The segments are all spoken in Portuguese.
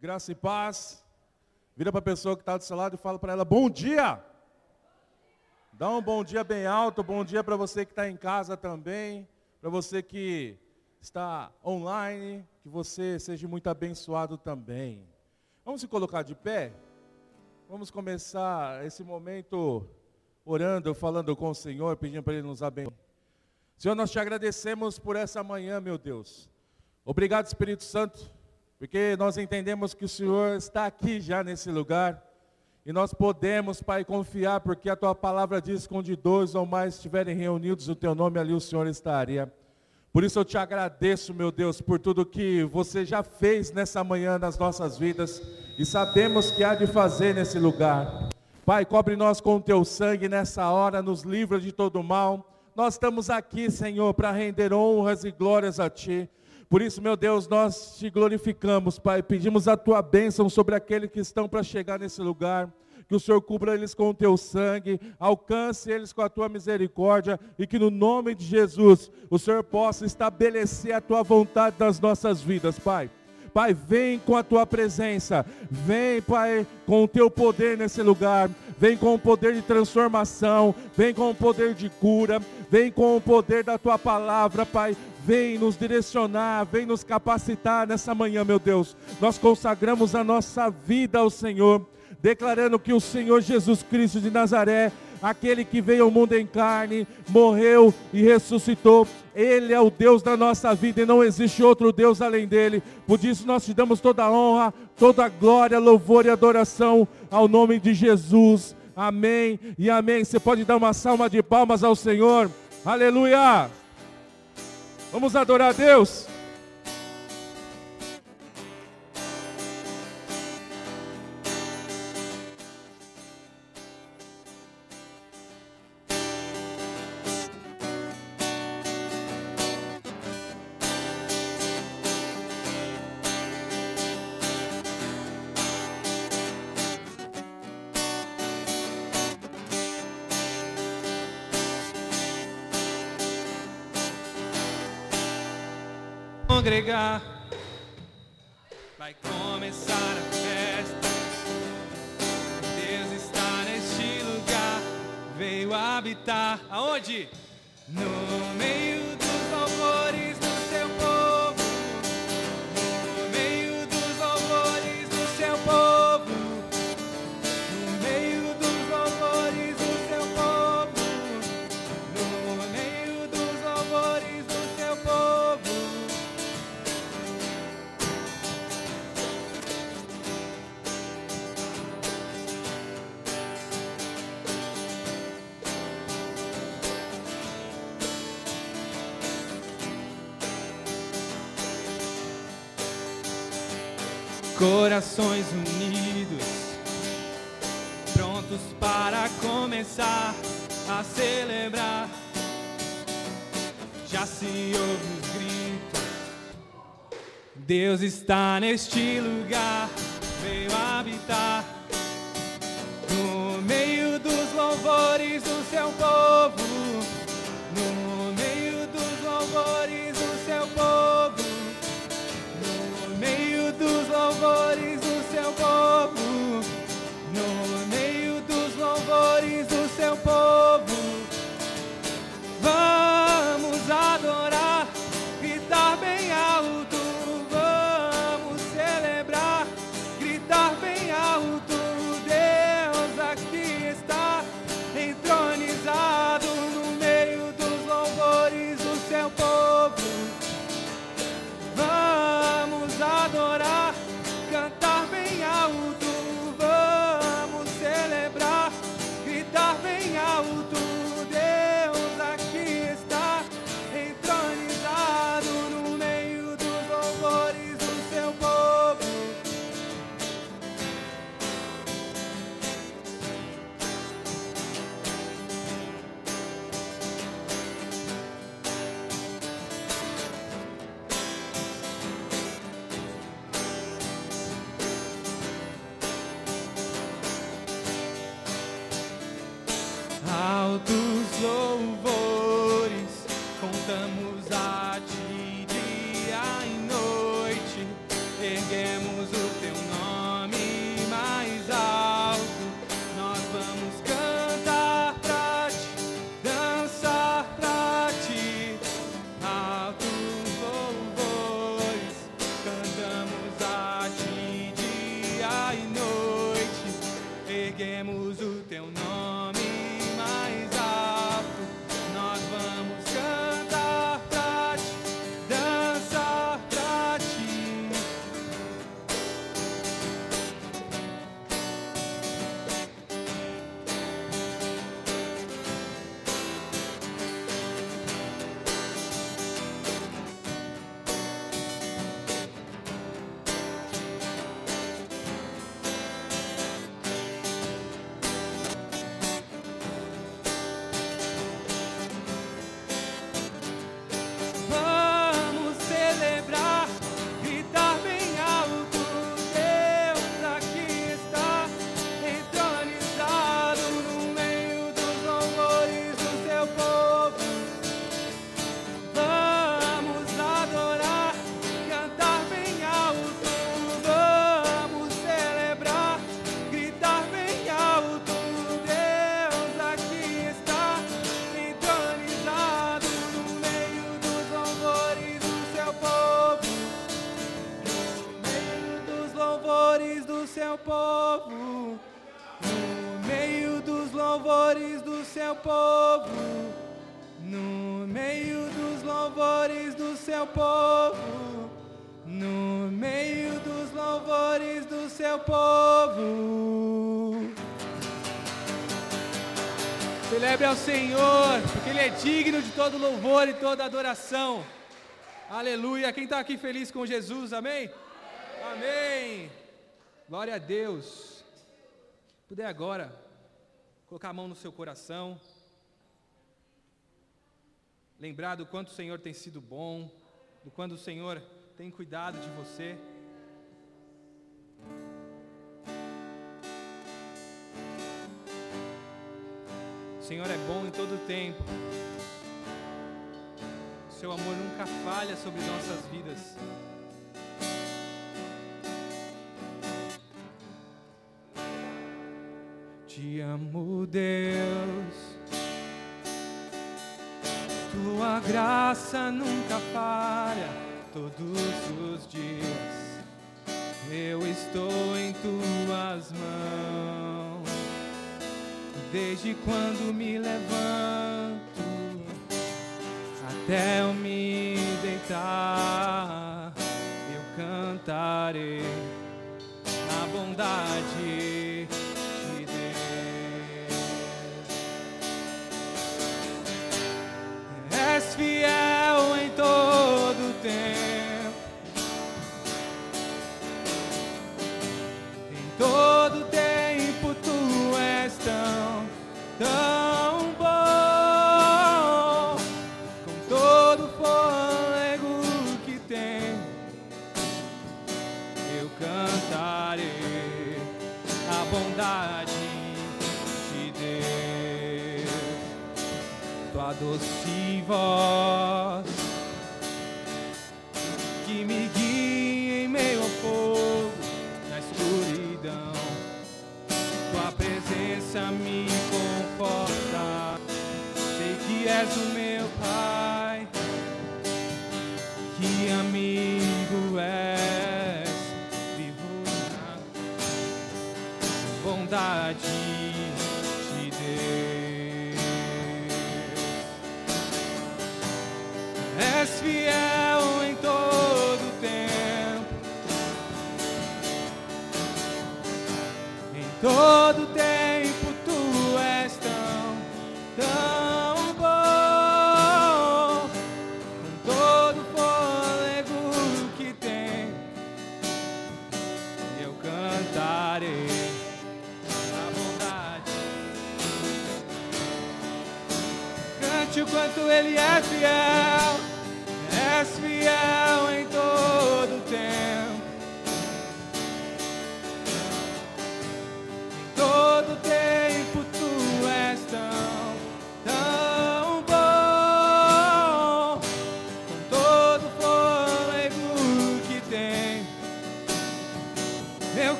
Graça e paz. Vira para a pessoa que está do seu lado e fala para ela: Bom dia! Dá um bom dia bem alto, bom dia para você que está em casa também, para você que está online, que você seja muito abençoado também. Vamos se colocar de pé? Vamos começar esse momento orando, falando com o Senhor, pedindo para Ele nos abençoar. Senhor, nós te agradecemos por essa manhã, meu Deus. Obrigado, Espírito Santo, porque nós entendemos que o Senhor está aqui já nesse lugar. E nós podemos, Pai, confiar, porque a tua palavra diz que onde dois ou mais estiverem reunidos o teu nome, ali o Senhor estaria. Por isso eu te agradeço, meu Deus, por tudo que você já fez nessa manhã nas nossas vidas e sabemos que há de fazer nesse lugar. Pai, cobre nós com o teu sangue nessa hora, nos livra de todo mal. Nós estamos aqui, Senhor, para render honras e glórias a Ti. Por isso, meu Deus, nós te glorificamos, Pai. Pedimos a tua bênção sobre aqueles que estão para chegar nesse lugar. Que o Senhor cubra eles com o teu sangue, alcance eles com a tua misericórdia e que no nome de Jesus o Senhor possa estabelecer a tua vontade nas nossas vidas, Pai. Pai, vem com a tua presença, vem, Pai, com o teu poder nesse lugar, vem com o poder de transformação, vem com o poder de cura, vem com o poder da tua palavra, Pai. Vem nos direcionar, vem nos capacitar nessa manhã, meu Deus. Nós consagramos a nossa vida ao Senhor, declarando que o Senhor Jesus Cristo de Nazaré, aquele que veio ao mundo em carne, morreu e ressuscitou, ele é o Deus da nossa vida e não existe outro Deus além dele. Por isso nós te damos toda a honra, toda a glória, louvor e adoração ao nome de Jesus. Amém e amém. Você pode dar uma salva de palmas ao Senhor. Aleluia! Vamos adorar a Deus. Congregar. Vai começar a festa. Deus está neste lugar. Veio habitar aonde? Corações unidos, prontos para começar a celebrar. Já se ouve os gritos. Deus está neste lugar, veio habitar no meio dos louvores do seu povo. Seu povo. No meio dos louvores do seu povo. Celebre ao Senhor, porque Ele é digno de todo louvor e toda adoração. Aleluia. Quem está aqui feliz com Jesus, amém? Amém. Glória a Deus. Puder agora colocar a mão no seu coração, lembrar do quanto o Senhor tem sido bom, do quanto o Senhor tem cuidado de você. O Senhor é bom em todo tempo. O seu amor nunca falha sobre nossas vidas. Te amo, Deus. Tua graça nunca falha todos os dias. Eu estou em tuas mãos. Desde quando me levanto até eu me deitar, eu cantarei a bondade Yeah. Doce voz que me guia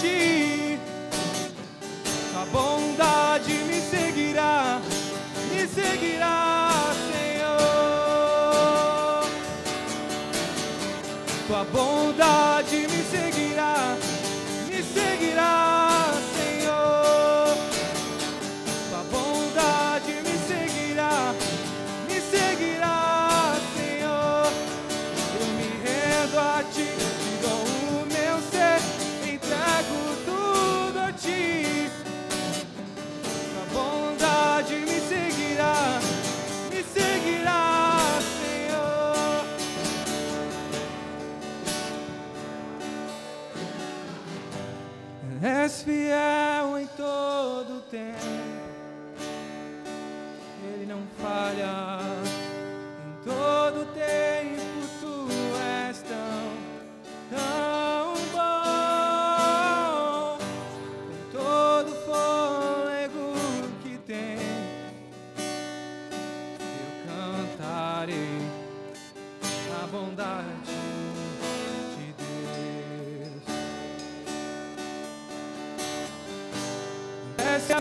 ti. A bondade me seguirá, me seguirá, Senhor. Tua bondade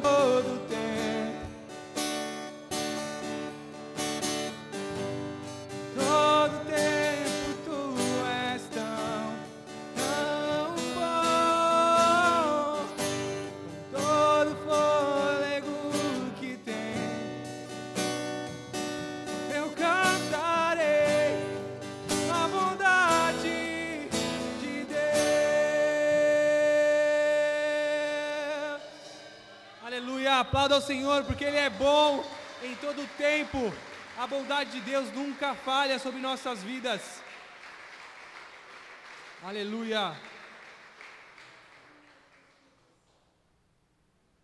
Oh, ao Senhor, porque Ele é bom em todo o tempo. A bondade de Deus nunca falha sobre nossas vidas. Aleluia.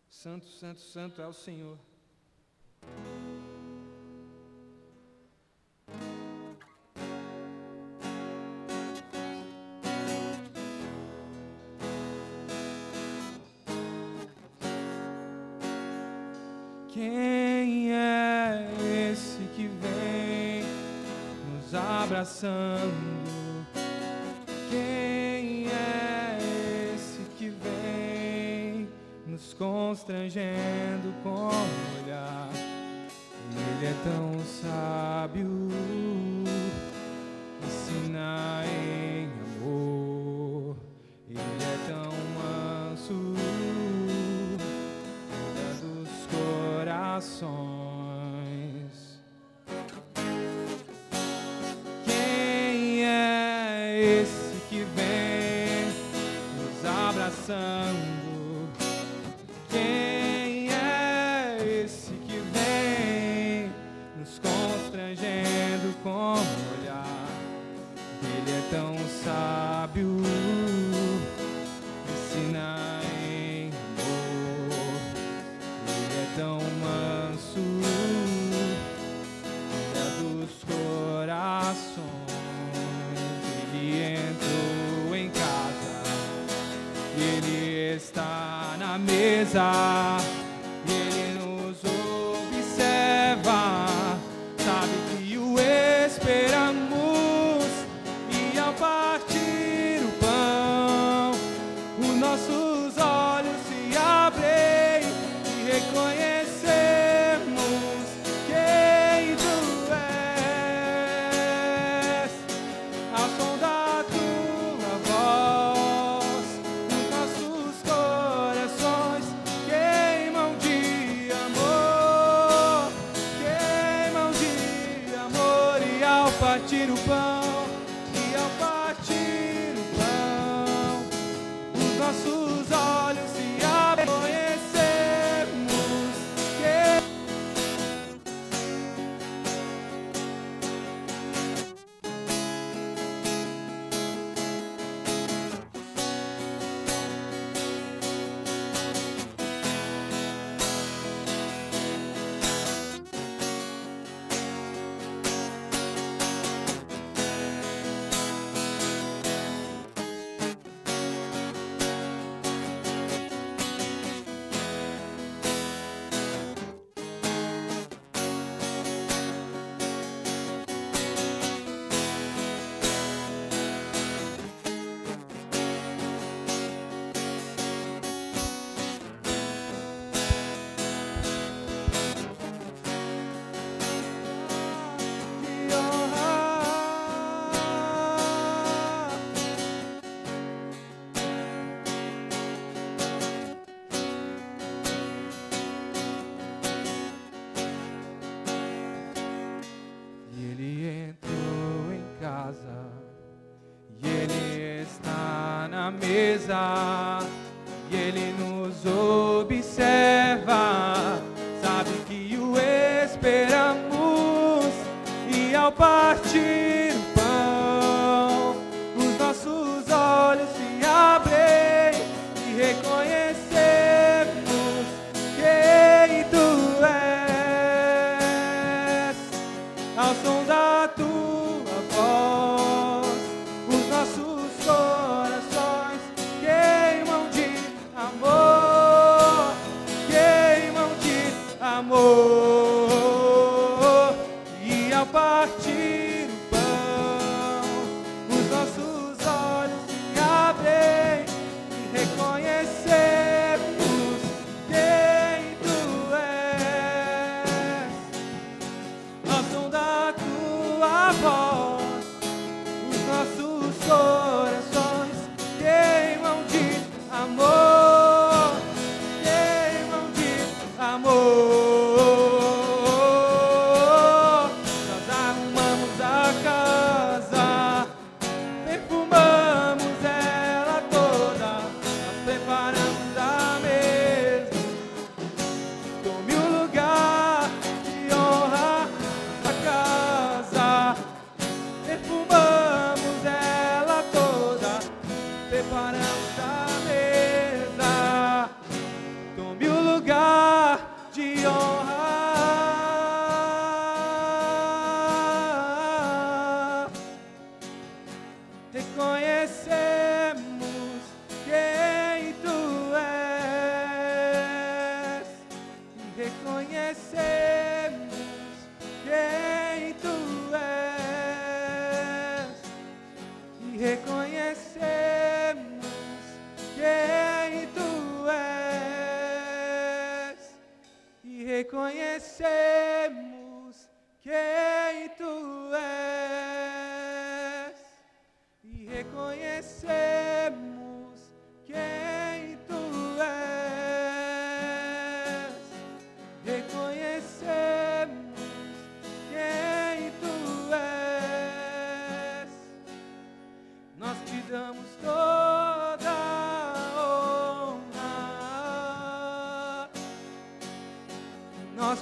Santo, santo, santo é o Senhor. Quem é esse que vem nos abraçando? Quem é esse que vem nos constrangendo com o olhar? Ele é tão sábio.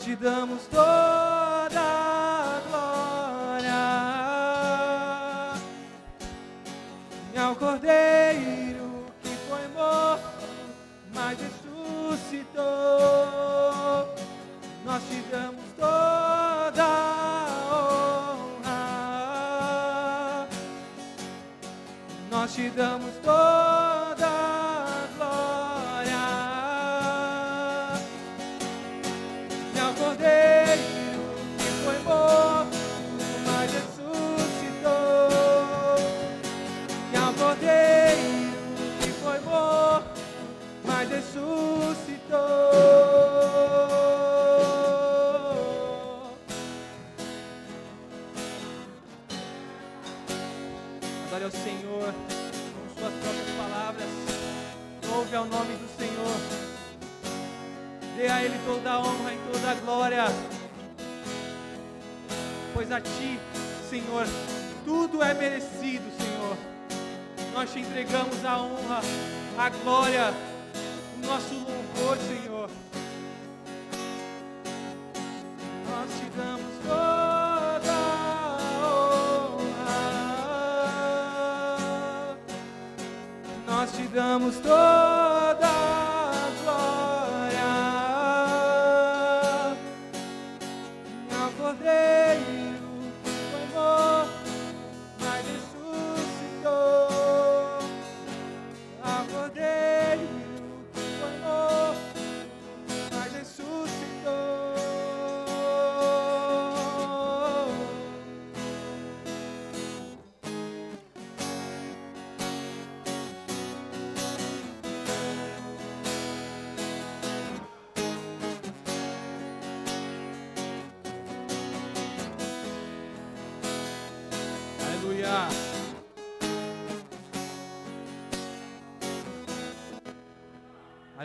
Te damos toda a glória. E ao Cordeiro que foi morto, mas ressuscitou. Nós te damos toda a honra. Nós te damos toda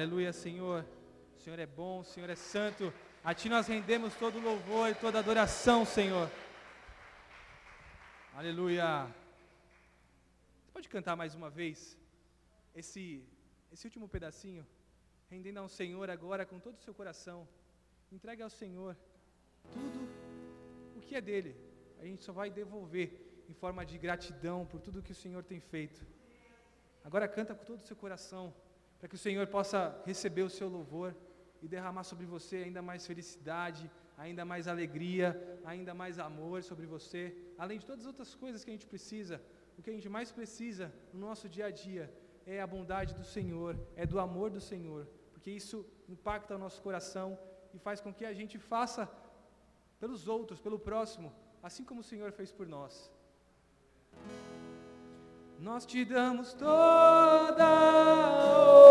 Aleluia, Senhor. O Senhor é bom, o Senhor é santo. A Ti nós rendemos todo louvor e toda adoração, Senhor. Aleluia. Você pode cantar mais uma vez esse, esse último pedacinho, rendendo ao Senhor agora com todo o seu coração. Entregue ao Senhor tudo o que é dele. A gente só vai devolver em forma de gratidão por tudo que o Senhor tem feito. Agora canta com todo o seu coração, para que o Senhor possa receber o seu louvor e derramar sobre você ainda mais felicidade, ainda mais alegria, ainda mais amor sobre você, além de todas as outras coisas que a gente precisa. O que a gente mais precisa no nosso dia a dia é a bondade do Senhor, é do amor do Senhor, porque isso impacta o nosso coração e faz com que a gente faça pelos outros, pelo próximo, assim como o Senhor fez por nós. Nós te damos toda a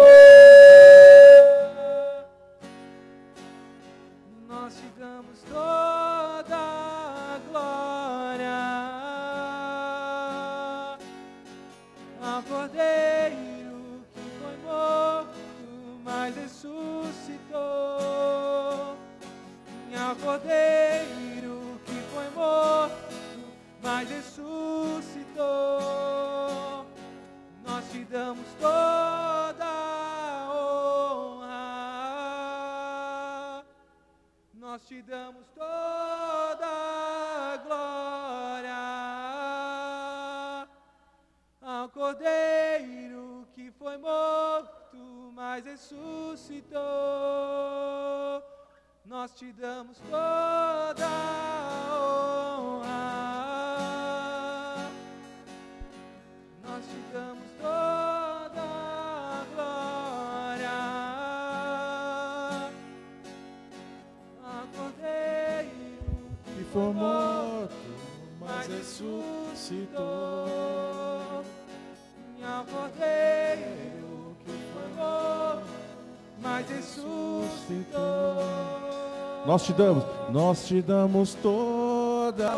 Nós te damos, nós te damos toda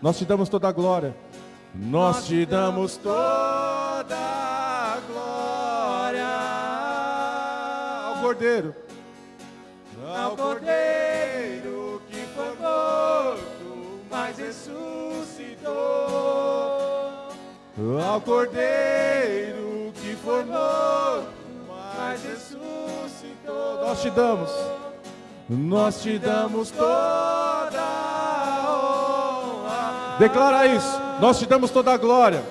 Nós te damos toda a glória. Nós te damos toda a glória ao Cordeiro. Ao Cordeiro que foi morto, mas ressuscitou. Ao Cordeiro que foi morto, mas ressuscitou. Nós te damos. Nós te damos toda a honra. Declara isso. Nós te damos toda a glória.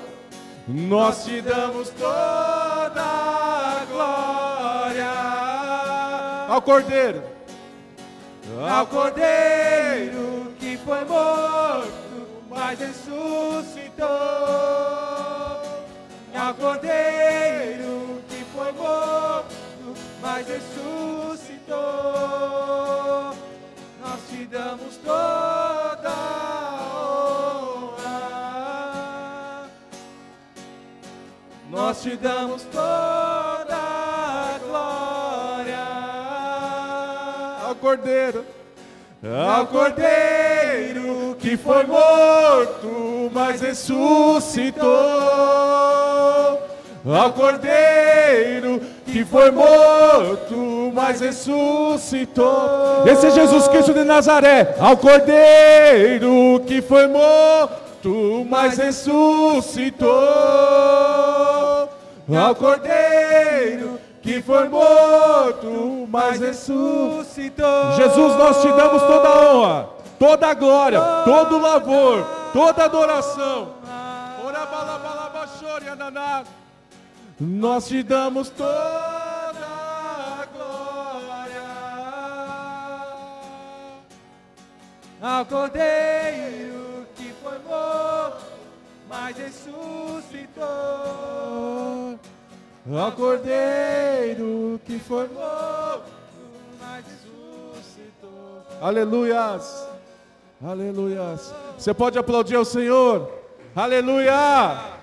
Nós te damos toda a glória ao Cordeiro. Ao Cordeiro que foi morto, mas ressuscitou. Ao Cordeiro que foi morto, mas ressuscitou. Damos toda honra. Nós te damos toda glória ao Cordeiro. Ao Cordeiro que foi morto, mas ressuscitou. Ao Cordeiro que foi morto, mas ressuscitou. Esse é Jesus Cristo de Nazaré. Ao Cordeiro que foi morto, mas ressuscitou. Ao Cordeiro que foi morto, mas ressuscitou. Jesus, nós te damos toda a honra, toda a glória, todo o louvor, toda a adoração. Nós te damos toda ao Cordeiro que foi morto, mas ressuscitou. ao Cordeiro que foi Morto, mas ressuscitou. Aleluias. Aleluias. Você pode aplaudir ao Senhor. Aleluia.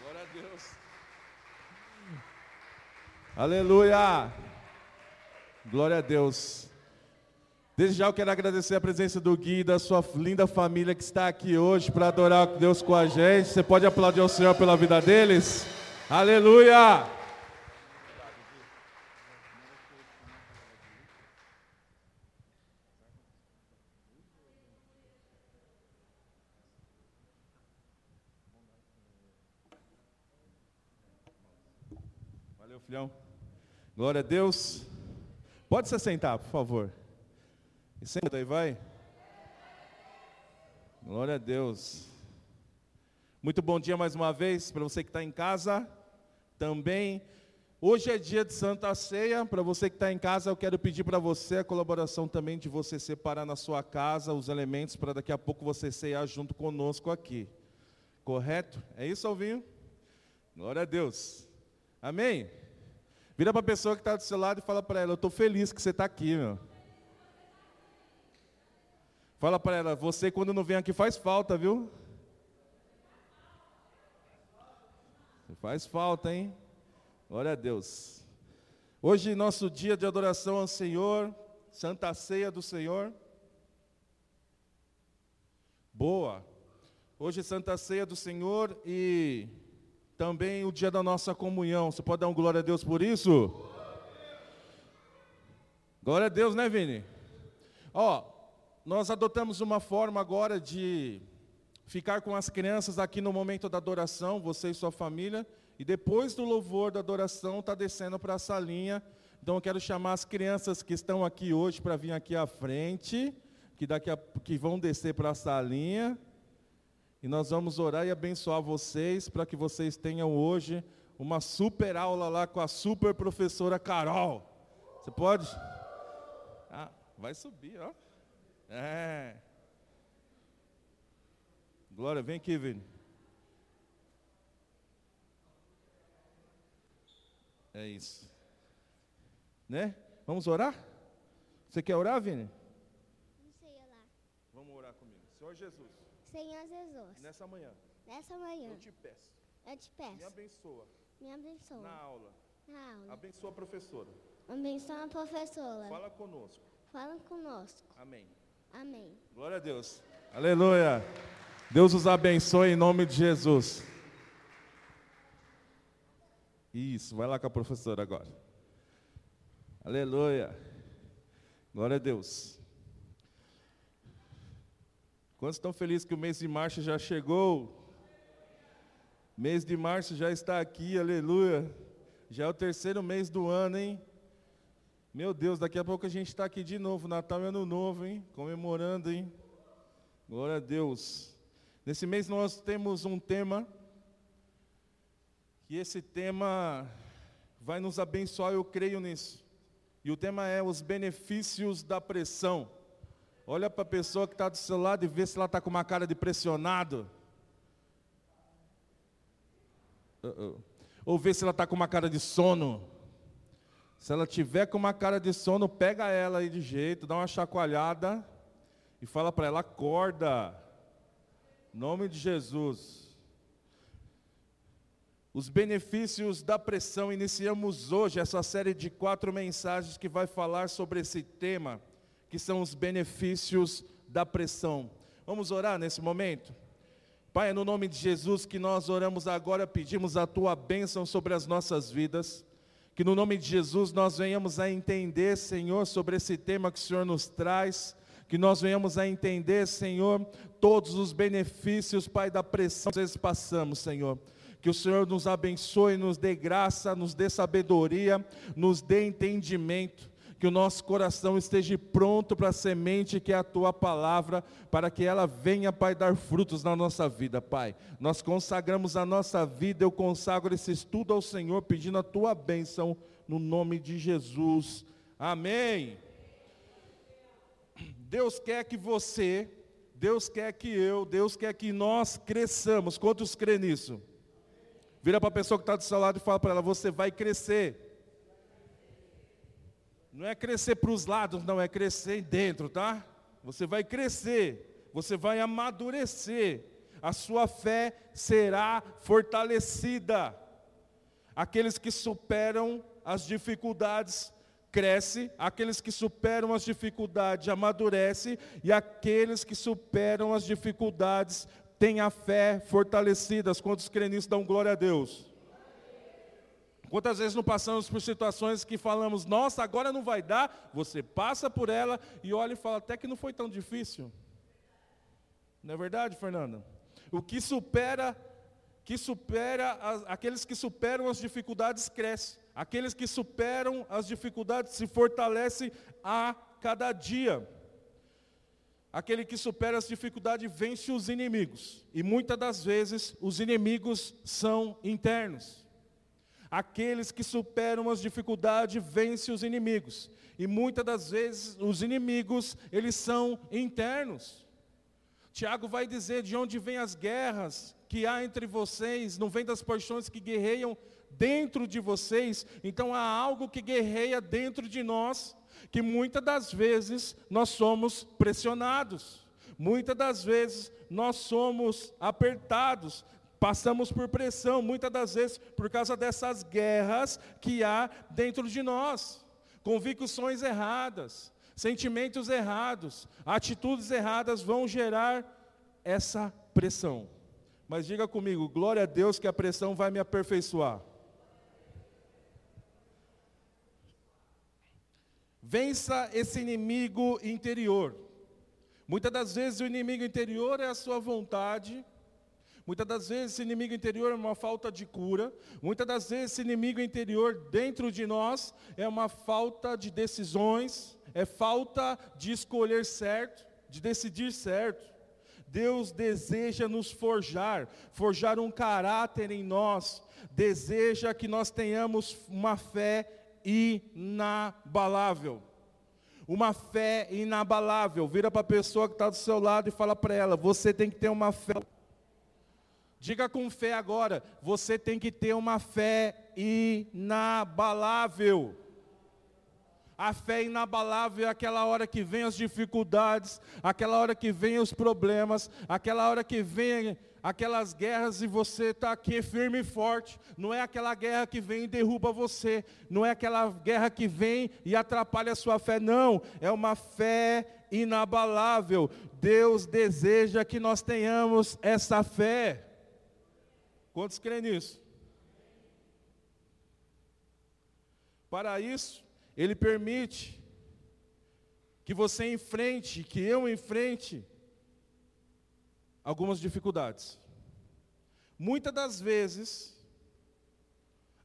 Glória a Deus. Aleluia. Glória a Deus. Desde já eu quero agradecer a presença do Gui e da sua linda família que está aqui hoje para adorar Deus com a gente. Você pode aplaudir ao Senhor pela vida deles? Aleluia. Valeu, filhão. Glória a Deus. Pode se sentar, por favor. E senta aí, vai. Glória a Deus. Muito bom dia mais uma vez para você que está em casa. Também, hoje é dia de Santa Ceia. Para você que está em casa, eu quero pedir para você a colaboração também de você separar na sua casa os elementos para daqui a pouco você ceiar junto conosco aqui. Correto? É isso, Alvinho? Glória a Deus. Amém? Vira para a pessoa que está do seu lado e fala para ela: Eu estou feliz que você está aqui, meu. Fala para ela: Você, quando não vem aqui, faz falta, viu? Faz falta, hein? Glória a Deus. Hoje, nosso dia de adoração ao Senhor, Santa Ceia do Senhor. Boa. Hoje, Santa Ceia do Senhor e também o dia da nossa comunhão. Você pode dar um glória a Deus por isso? Glória a Deus, né, Vini? Ó, nós adotamos uma forma agora de ficar com as crianças aqui no momento da adoração, você e sua família, e depois do louvor da adoração está descendo para a salinha. Então eu quero chamar as crianças que estão aqui hoje para vir aqui à frente, que daqui a, que vão descer para a salinha. E nós vamos orar e abençoar vocês para que vocês tenham hoje uma super aula lá com a super professora Carol. Você pode? Ah, vai subir, ó. É. Glória, vem aqui, Vini. É isso. Né? Vamos orar? Você quer orar, Vini? Não sei lá. Vamos orar comigo. Senhor Jesus, Senhor Jesus, nessa manhã nessa manhã eu te peço, eu te me peço, abençoa me abençoa na aula na aula. Abençoa a professora. Abençoa a professora. Fala conosco. Fala conosco. Amém. Amém. Glória a Deus. Aleluia. Deus os abençoe em nome de Jesus. Isso, vai lá com a professora agora. Aleluia. Glória a Deus. Quantos estão felizes que o mês de março já chegou? Mês de março já está aqui, aleluia. Já é o terceiro mês do ano, hein? Meu Deus, daqui a pouco a gente está aqui de novo, Natal e Ano Novo, hein? Comemorando, hein? Glória a Deus. Nesse mês nós temos um tema, que esse tema vai nos abençoar, eu creio nisso. E o tema é os benefícios da pressão. Olha para a pessoa que está do seu lado e vê se ela está com uma cara de pressionado. Uh -uh. Ou vê se ela está com uma cara de sono. Se ela tiver com uma cara de sono, pega ela aí de jeito, dá uma chacoalhada e fala para ela: acorda. Nome de Jesus. Os benefícios da pressão. Iniciamos hoje essa série de quatro mensagens que vai falar sobre esse tema, que são os benefícios da pressão. Vamos orar nesse momento? Pai, é no nome de Jesus que nós oramos agora, pedimos a tua bênção sobre as nossas vidas. Que no nome de Jesus nós venhamos a entender, Senhor, sobre esse tema que o Senhor nos traz. Que nós venhamos a entender, Senhor, todos os benefícios, Pai, da pressão que nós passamos, Senhor. Que o Senhor nos abençoe, nos dê graça, nos dê sabedoria, nos dê entendimento que o nosso coração esteja pronto para a semente que é a tua palavra, para que ela venha, Pai, dar frutos na nossa vida, Pai. Nós consagramos a nossa vida, eu consagro esse estudo ao Senhor, pedindo a tua bênção, no nome de Jesus. Amém. Deus quer que você, Deus quer que eu, Deus quer que nós cresçamos. Quantos crê nisso? Vira para a pessoa que está do seu lado e fala para ela: você vai crescer. Não é crescer para os lados, não, é crescer dentro, tá? Você vai crescer, você vai amadurecer, a sua fé será fortalecida. Aqueles que superam as dificuldades cresce, aqueles que superam as dificuldades amadurece e aqueles que superam as dificuldades têm a fé fortalecida. Quantos creem dão glória a Deus? Quantas vezes não passamos por situações que falamos, nossa, agora não vai dar, você passa por ela e olha e fala, até que não foi tão difícil. Não é verdade, Fernanda? O que supera, que supera, as, aqueles que superam as dificuldades cresce. Aqueles que superam as dificuldades se fortalecem a cada dia. Aquele que supera as dificuldades vence os inimigos. E muitas das vezes os inimigos são internos. Aqueles que superam as dificuldades vencem os inimigos. E muitas das vezes os inimigos, eles são internos. Tiago vai dizer de onde vêm as guerras que há entre vocês, não vem das paixões que guerreiam dentro de vocês. Então há algo que guerreia dentro de nós, que muitas das vezes nós somos pressionados. Muitas das vezes nós somos apertados, Passamos por pressão, muitas das vezes, por causa dessas guerras que há dentro de nós. Convicções erradas, sentimentos errados, atitudes erradas vão gerar essa pressão. Mas diga comigo, glória a Deus que a pressão vai me aperfeiçoar. Vença esse inimigo interior. Muitas das vezes o inimigo interior é a sua vontade, Muitas das vezes esse inimigo interior é uma falta de cura. Muitas das vezes esse inimigo interior dentro de nós é uma falta de decisões, é falta de escolher certo, de decidir certo. Deus deseja nos forjar, forjar um caráter em nós, deseja que nós tenhamos uma fé inabalável. Uma fé inabalável. Vira para a pessoa que está do seu lado e fala para ela: você tem que ter uma fé Diga com fé agora, você tem que ter uma fé inabalável. A fé inabalável é aquela hora que vem as dificuldades, aquela hora que vem os problemas, aquela hora que vem aquelas guerras e você está aqui firme e forte. Não é aquela guerra que vem e derruba você. Não é aquela guerra que vem e atrapalha a sua fé. Não. É uma fé inabalável. Deus deseja que nós tenhamos essa fé. Quantos creem nisso? Para isso, Ele permite que você enfrente, que eu enfrente algumas dificuldades. Muitas das vezes,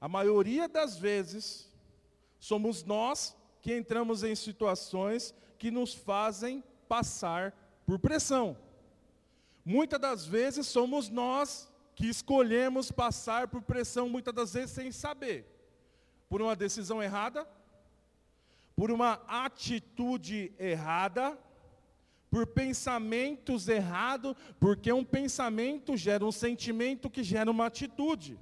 a maioria das vezes, somos nós que entramos em situações que nos fazem passar por pressão. Muitas das vezes somos nós que escolhemos passar por pressão, muitas das vezes sem saber. Por uma decisão errada, por uma atitude errada, por pensamentos errados, porque um pensamento gera um sentimento que gera uma atitude.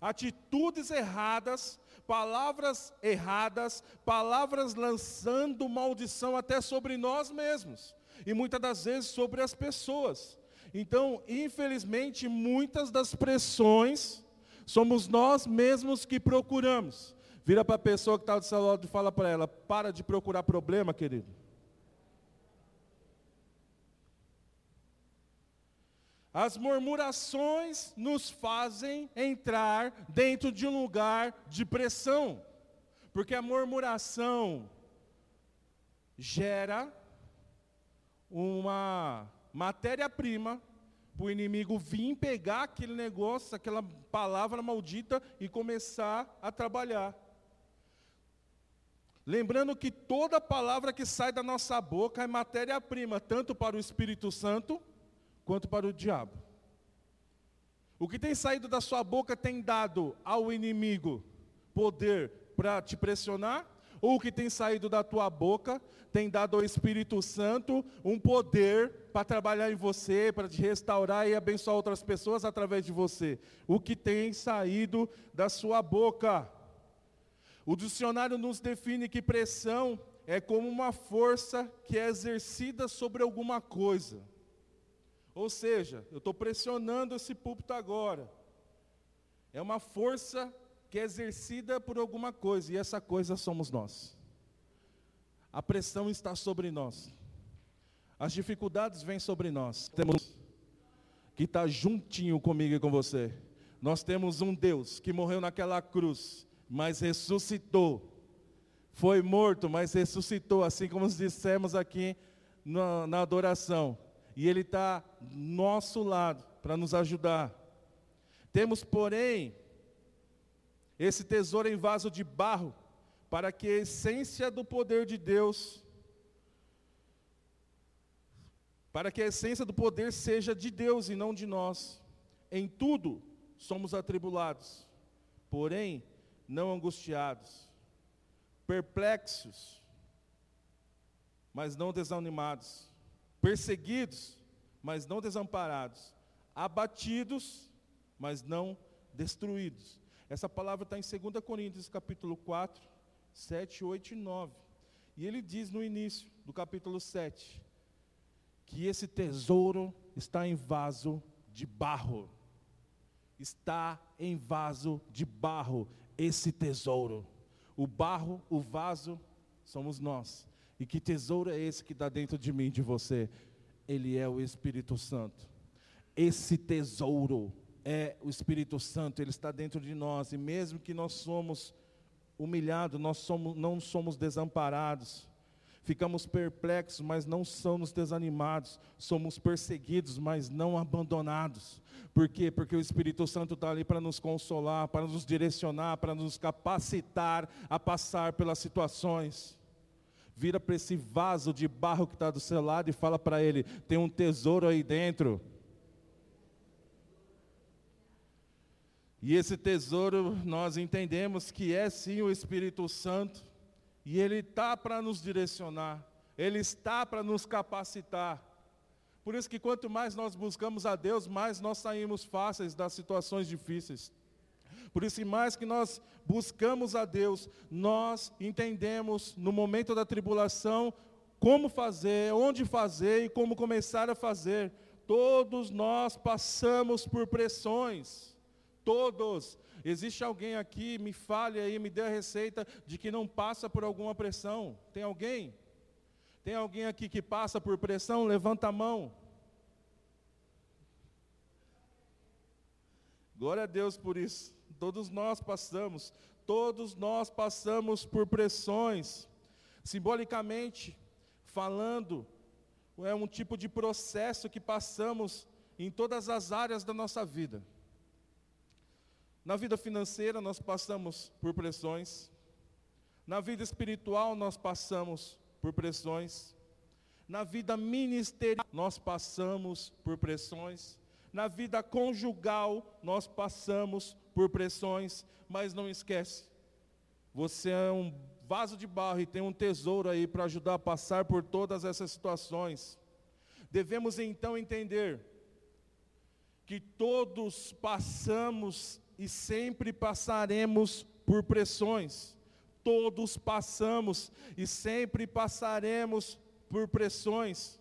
Atitudes erradas, palavras erradas, palavras lançando maldição até sobre nós mesmos, e muitas das vezes sobre as pessoas. Então, infelizmente, muitas das pressões somos nós mesmos que procuramos. Vira para a pessoa que está do seu lado e fala para ela: para de procurar problema, querido. As murmurações nos fazem entrar dentro de um lugar de pressão, porque a murmuração gera uma matéria-prima para o inimigo vir pegar aquele negócio, aquela palavra maldita e começar a trabalhar. Lembrando que toda palavra que sai da nossa boca é matéria-prima, tanto para o Espírito Santo quanto para o diabo. O que tem saído da sua boca tem dado ao inimigo poder para te pressionar, o que tem saído da tua boca tem dado ao Espírito Santo um poder para trabalhar em você, para te restaurar e abençoar outras pessoas através de você. O que tem saído da sua boca. O dicionário nos define que pressão é como uma força que é exercida sobre alguma coisa. Ou seja, eu estou pressionando esse púlpito agora. É uma força que é exercida por alguma coisa, e essa coisa somos nós. A pressão está sobre nós. As dificuldades vêm sobre nós. Temos que está juntinho comigo e com você. Nós temos um Deus que morreu naquela cruz, mas ressuscitou. Foi morto, mas ressuscitou, assim como dissemos aqui na, na adoração e Ele está nosso lado para nos ajudar. Temos, porém, esse tesouro em vaso de barro, para que a essência do poder de Deus, para que a essência do poder seja de Deus e não de nós. Em tudo somos atribulados, porém não angustiados, perplexos, mas não desanimados perseguidos, mas não desamparados, abatidos, mas não destruídos. Essa palavra está em 2 Coríntios capítulo 4, 7, 8 e 9. E ele diz no início do capítulo 7, que esse tesouro está em vaso de barro. Está em vaso de barro esse tesouro. O barro, o vaso, somos nós. E que tesouro é esse que está dentro de mim, de você? Ele é o Espírito Santo. Esse tesouro é o Espírito Santo, ele está dentro de nós. E mesmo que nós somos humilhados, nós somos, não somos desamparados. Ficamos perplexos, mas não somos desanimados. Somos perseguidos, mas não abandonados. Por quê? Porque o Espírito Santo está ali para nos consolar, para nos direcionar, para nos capacitar a passar pelas situações vira para esse vaso de barro que está do seu lado e fala para ele: tem um tesouro aí dentro. E esse tesouro nós entendemos que é sim o Espírito Santo, e ele está para nos direcionar, ele está para nos capacitar. Por isso que quanto mais nós buscamos a Deus, mais nós saímos fáceis das situações difíceis. Por isso, mais que nós buscamos a Deus, nós entendemos no momento da tribulação como fazer, onde fazer e como começar a fazer. Todos nós passamos por pressões. Todos. Existe alguém aqui, me fale aí, me dê a receita de que não passa por alguma pressão. Tem alguém? Tem alguém aqui que passa por pressão? Levanta a mão. Glória a Deus por isso. Todos nós passamos, todos nós passamos por pressões. Simbolicamente falando, é um tipo de processo que passamos em todas as áreas da nossa vida. Na vida financeira, nós passamos por pressões. Na vida espiritual, nós passamos por pressões. Na vida ministerial, nós passamos por pressões. Na vida conjugal, nós passamos por pressões. Mas não esquece, você é um vaso de barro e tem um tesouro aí para ajudar a passar por todas essas situações. Devemos então entender que todos passamos e sempre passaremos por pressões. Todos passamos e sempre passaremos por pressões.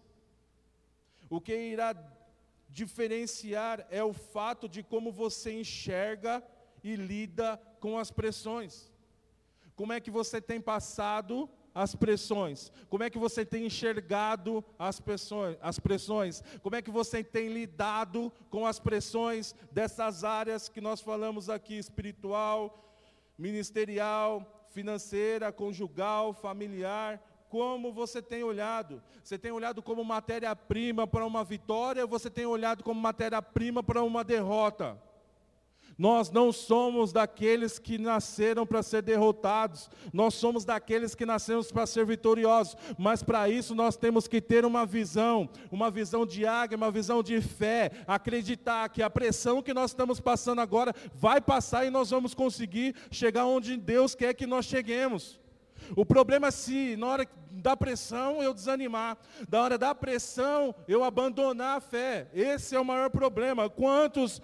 O que irá diferenciar é o fato de como você enxerga e lida com as pressões. Como é que você tem passado as pressões? Como é que você tem enxergado as pressões, as pressões? Como é que você tem lidado com as pressões dessas áreas que nós falamos aqui, espiritual, ministerial, financeira, conjugal, familiar? Como você tem olhado? Você tem olhado como matéria-prima para uma vitória ou você tem olhado como matéria-prima para uma derrota? Nós não somos daqueles que nasceram para ser derrotados, nós somos daqueles que nascemos para ser vitoriosos, mas para isso nós temos que ter uma visão, uma visão de águia, uma visão de fé, acreditar que a pressão que nós estamos passando agora vai passar e nós vamos conseguir chegar onde Deus quer que nós cheguemos. O problema é se na hora da pressão eu desanimar, da hora da pressão eu abandonar a fé. Esse é o maior problema. Quantos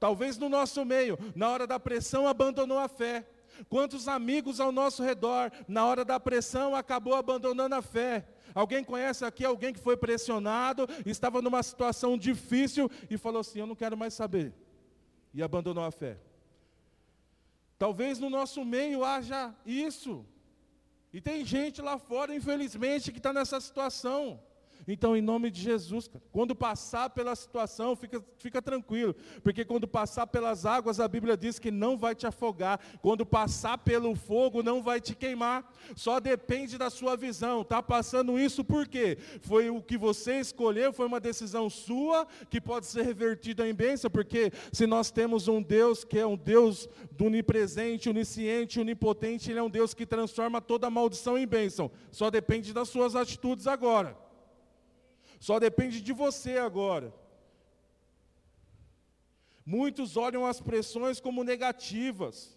Talvez no nosso meio, na hora da pressão, abandonou a fé. Quantos amigos ao nosso redor, na hora da pressão, acabou abandonando a fé. Alguém conhece aqui alguém que foi pressionado, estava numa situação difícil e falou assim: Eu não quero mais saber. E abandonou a fé. Talvez no nosso meio haja isso. E tem gente lá fora, infelizmente, que está nessa situação. Então, em nome de Jesus, cara, quando passar pela situação, fica, fica tranquilo, porque quando passar pelas águas, a Bíblia diz que não vai te afogar, quando passar pelo fogo, não vai te queimar, só depende da sua visão. Está passando isso por quê? Foi o que você escolheu, foi uma decisão sua, que pode ser revertida em bênção, porque se nós temos um Deus que é um Deus do onipresente, onisciente, onipotente, Ele é um Deus que transforma toda maldição em bênção, só depende das suas atitudes agora. Só depende de você agora. Muitos olham as pressões como negativas.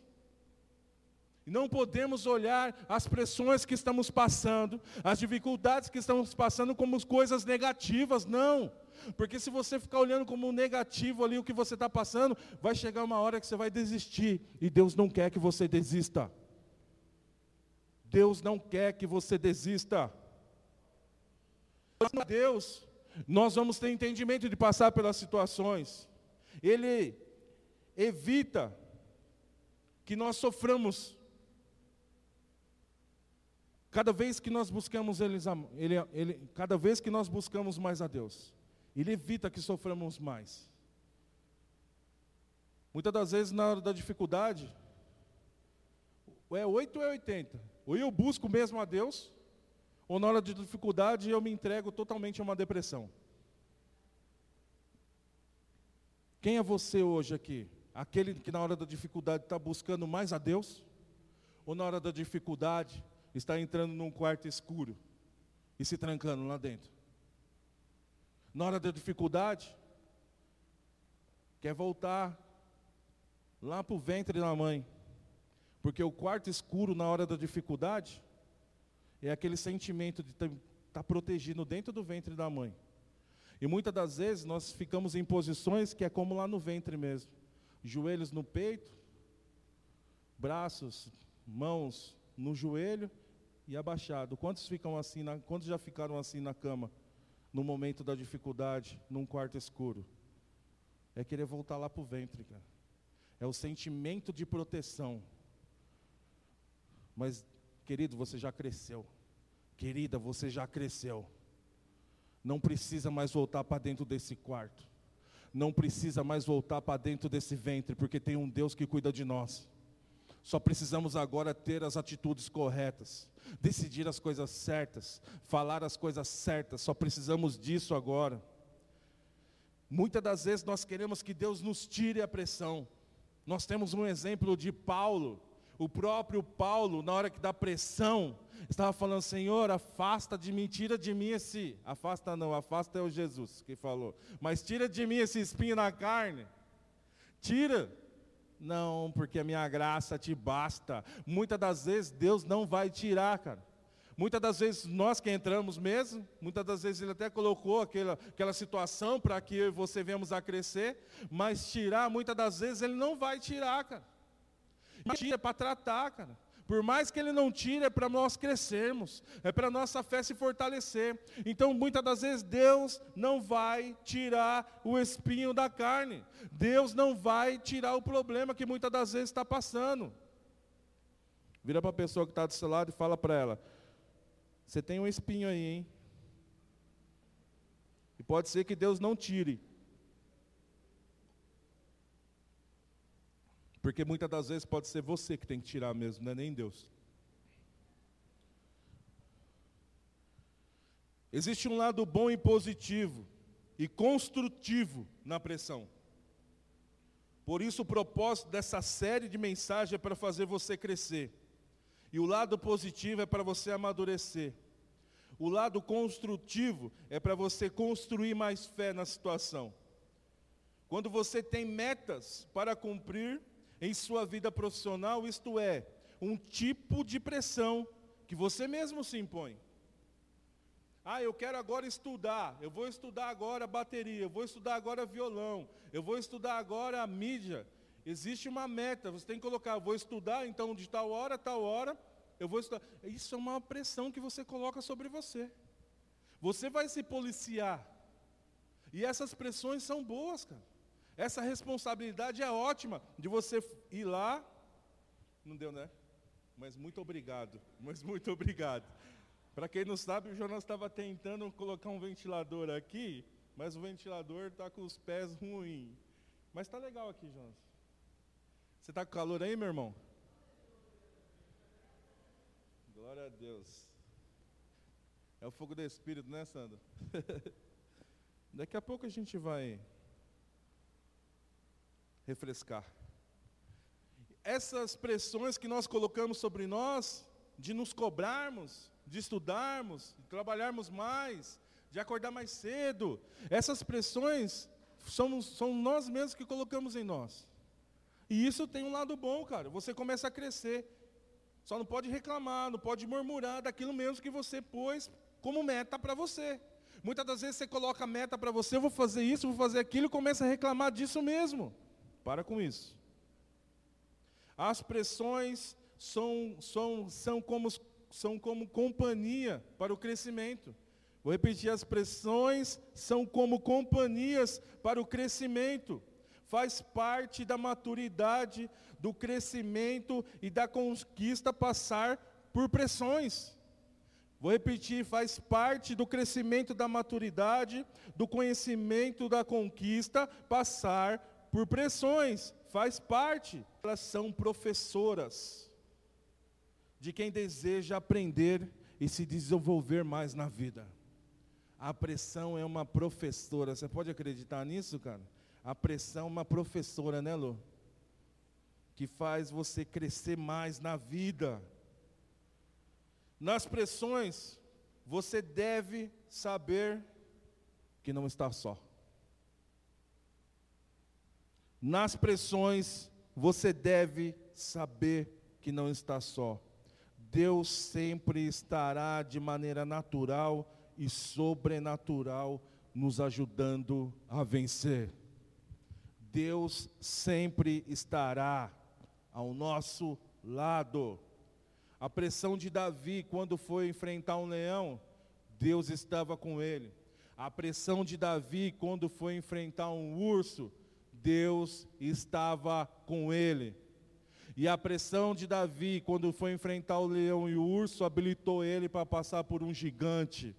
Não podemos olhar as pressões que estamos passando, as dificuldades que estamos passando como coisas negativas, não. Porque se você ficar olhando como negativo ali o que você está passando, vai chegar uma hora que você vai desistir. E Deus não quer que você desista. Deus não quer que você desista. Deus, nós vamos ter entendimento de passar pelas situações. Ele evita que nós soframos. Cada vez que nós buscamos ele, ele, ele, cada vez que nós buscamos mais a Deus, Ele evita que soframos mais. Muitas das vezes na hora da dificuldade, é 8 ou é 80. Ou eu busco mesmo a Deus, ou na hora de dificuldade eu me entrego totalmente a uma depressão? Quem é você hoje aqui? Aquele que na hora da dificuldade está buscando mais a Deus? Ou na hora da dificuldade está entrando num quarto escuro e se trancando lá dentro? Na hora da dificuldade, quer voltar lá para o ventre da mãe. Porque o quarto escuro na hora da dificuldade é aquele sentimento de estar tá protegido dentro do ventre da mãe. E muitas das vezes nós ficamos em posições que é como lá no ventre mesmo. Joelhos no peito, braços, mãos no joelho e abaixado. Quantos ficam assim, na, quantos já ficaram assim na cama no momento da dificuldade, num quarto escuro? É querer voltar lá para o ventre, cara. É o sentimento de proteção. Mas, querido, você já cresceu. Querida, você já cresceu. Não precisa mais voltar para dentro desse quarto. Não precisa mais voltar para dentro desse ventre, porque tem um Deus que cuida de nós. Só precisamos agora ter as atitudes corretas, decidir as coisas certas, falar as coisas certas. Só precisamos disso agora. Muitas das vezes nós queremos que Deus nos tire a pressão. Nós temos um exemplo de Paulo. O próprio Paulo, na hora que dá pressão, estava falando: Senhor, afasta de mim, tira de mim esse. Afasta não, afasta é o Jesus que falou. Mas tira de mim esse espinho na carne. Tira. Não, porque a minha graça te basta. Muitas das vezes Deus não vai tirar, cara. Muitas das vezes nós que entramos mesmo, muitas das vezes Ele até colocou aquela, aquela situação para que eu e você venhamos a crescer, mas tirar, muitas das vezes Ele não vai tirar, cara. Tira para tratar, cara. Por mais que Ele não tire, é para nós crescermos, é para nossa fé se fortalecer. Então, muitas das vezes, Deus não vai tirar o espinho da carne. Deus não vai tirar o problema que muitas das vezes está passando. Vira para a pessoa que está do seu lado e fala para ela: Você tem um espinho aí, hein? E pode ser que Deus não tire. Porque muitas das vezes pode ser você que tem que tirar mesmo, não é nem Deus. Existe um lado bom e positivo e construtivo na pressão. Por isso o propósito dessa série de mensagens é para fazer você crescer. E o lado positivo é para você amadurecer. O lado construtivo é para você construir mais fé na situação. Quando você tem metas para cumprir, em sua vida profissional, isto é, um tipo de pressão que você mesmo se impõe. Ah, eu quero agora estudar, eu vou estudar agora bateria, eu vou estudar agora violão, eu vou estudar agora mídia. Existe uma meta, você tem que colocar, vou estudar então de tal hora, tal hora, eu vou estudar. Isso é uma pressão que você coloca sobre você. Você vai se policiar. E essas pressões são boas, cara. Essa responsabilidade é ótima de você ir lá. Não deu, né? Mas muito obrigado. Mas muito obrigado. Para quem não sabe, o Jonas estava tentando colocar um ventilador aqui, mas o ventilador está com os pés ruins. Mas está legal aqui, Jonas. Você está com calor aí, meu irmão? Glória a Deus. É o fogo do Espírito, né, Sandra? Daqui a pouco a gente vai refrescar. Essas pressões que nós colocamos sobre nós, de nos cobrarmos, de estudarmos, de trabalharmos mais, de acordar mais cedo, essas pressões somos, são nós mesmos que colocamos em nós. E isso tem um lado bom, cara. Você começa a crescer. Só não pode reclamar, não pode murmurar daquilo mesmo que você pôs como meta para você. Muitas das vezes você coloca meta para você, eu vou fazer isso, vou fazer aquilo, e começa a reclamar disso mesmo. Para com isso. As pressões são, são, são, como, são como companhia para o crescimento. Vou repetir, as pressões são como companhias para o crescimento. Faz parte da maturidade, do crescimento e da conquista passar por pressões. Vou repetir, faz parte do crescimento da maturidade, do conhecimento da conquista, passar por pressões, faz parte. Elas são professoras de quem deseja aprender e se desenvolver mais na vida. A pressão é uma professora. Você pode acreditar nisso, cara? A pressão é uma professora, né, Lu? Que faz você crescer mais na vida. Nas pressões, você deve saber que não está só. Nas pressões, você deve saber que não está só. Deus sempre estará de maneira natural e sobrenatural nos ajudando a vencer. Deus sempre estará ao nosso lado. A pressão de Davi quando foi enfrentar um leão, Deus estava com ele. A pressão de Davi quando foi enfrentar um urso, Deus estava com ele. E a pressão de Davi, quando foi enfrentar o leão e o urso, habilitou ele para passar por um gigante,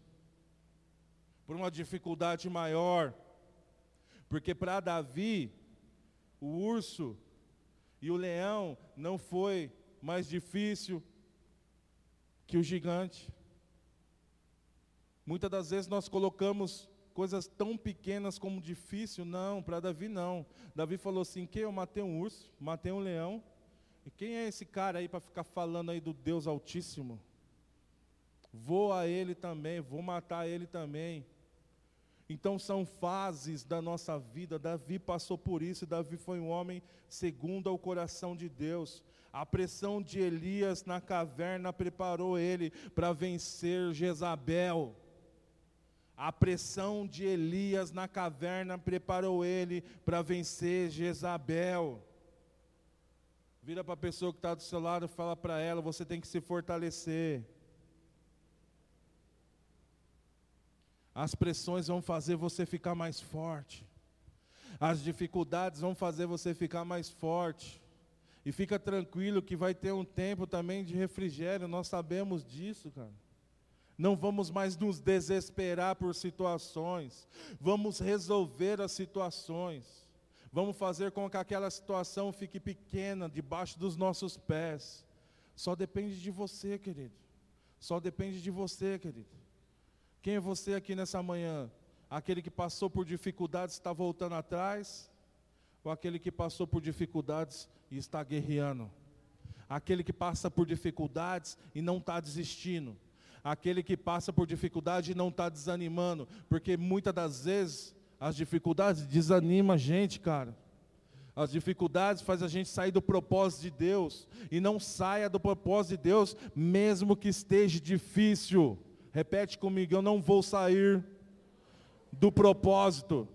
por uma dificuldade maior. Porque para Davi, o urso e o leão não foi mais difícil que o gigante. Muitas das vezes nós colocamos coisas tão pequenas como difícil, não, para Davi não. Davi falou assim: que eu matei um urso, matei um leão, e quem é esse cara aí para ficar falando aí do Deus Altíssimo? Vou a ele também, vou matar ele também. Então são fases da nossa vida. Davi passou por isso, Davi foi um homem segundo ao coração de Deus. A pressão de Elias na caverna preparou ele para vencer Jezabel. A pressão de Elias na caverna preparou ele para vencer Jezabel. Vira para a pessoa que está do seu lado e fala para ela: você tem que se fortalecer. As pressões vão fazer você ficar mais forte. As dificuldades vão fazer você ficar mais forte. E fica tranquilo que vai ter um tempo também de refrigério, nós sabemos disso, cara. Não vamos mais nos desesperar por situações, vamos resolver as situações. Vamos fazer com que aquela situação fique pequena debaixo dos nossos pés. Só depende de você, querido. Só depende de você, querido. Quem é você aqui nessa manhã? Aquele que passou por dificuldades está voltando atrás? Ou aquele que passou por dificuldades e está guerreando? Aquele que passa por dificuldades e não está desistindo? Aquele que passa por dificuldade não está desanimando? Porque muitas das vezes as dificuldades desanimam a gente, cara. As dificuldades faz a gente sair do propósito de Deus e não saia do propósito de Deus, mesmo que esteja difícil. Repete comigo, eu não vou sair do propósito.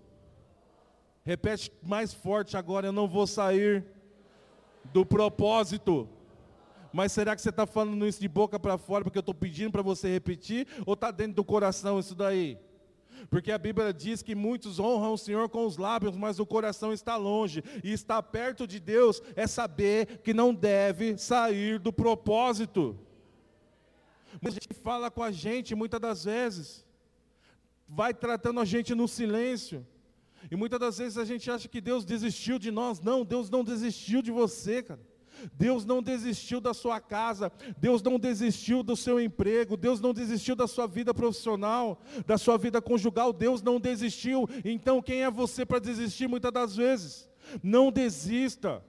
Repete mais forte agora, eu não vou sair do propósito. Mas será que você está falando isso de boca para fora porque eu estou pedindo para você repetir? Ou está dentro do coração isso daí? Porque a Bíblia diz que muitos honram o Senhor com os lábios, mas o coração está longe. E estar perto de Deus é saber que não deve sair do propósito. Mas a gente fala com a gente muitas das vezes, vai tratando a gente no silêncio. E muitas das vezes a gente acha que Deus desistiu de nós. Não, Deus não desistiu de você, cara. Deus não desistiu da sua casa, Deus não desistiu do seu emprego, Deus não desistiu da sua vida profissional, da sua vida conjugal, Deus não desistiu. Então quem é você para desistir muitas das vezes? Não desista.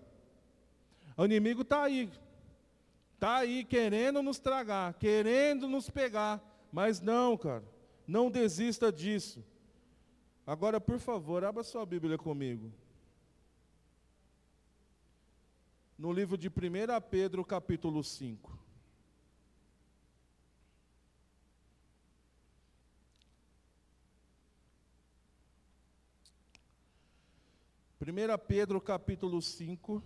O inimigo está aí, está aí querendo nos tragar, querendo nos pegar, mas não, cara, não desista disso. Agora, por favor, abra sua Bíblia comigo. No livro de 1 Pedro, capítulo 5. Primeira Pedro capítulo 5,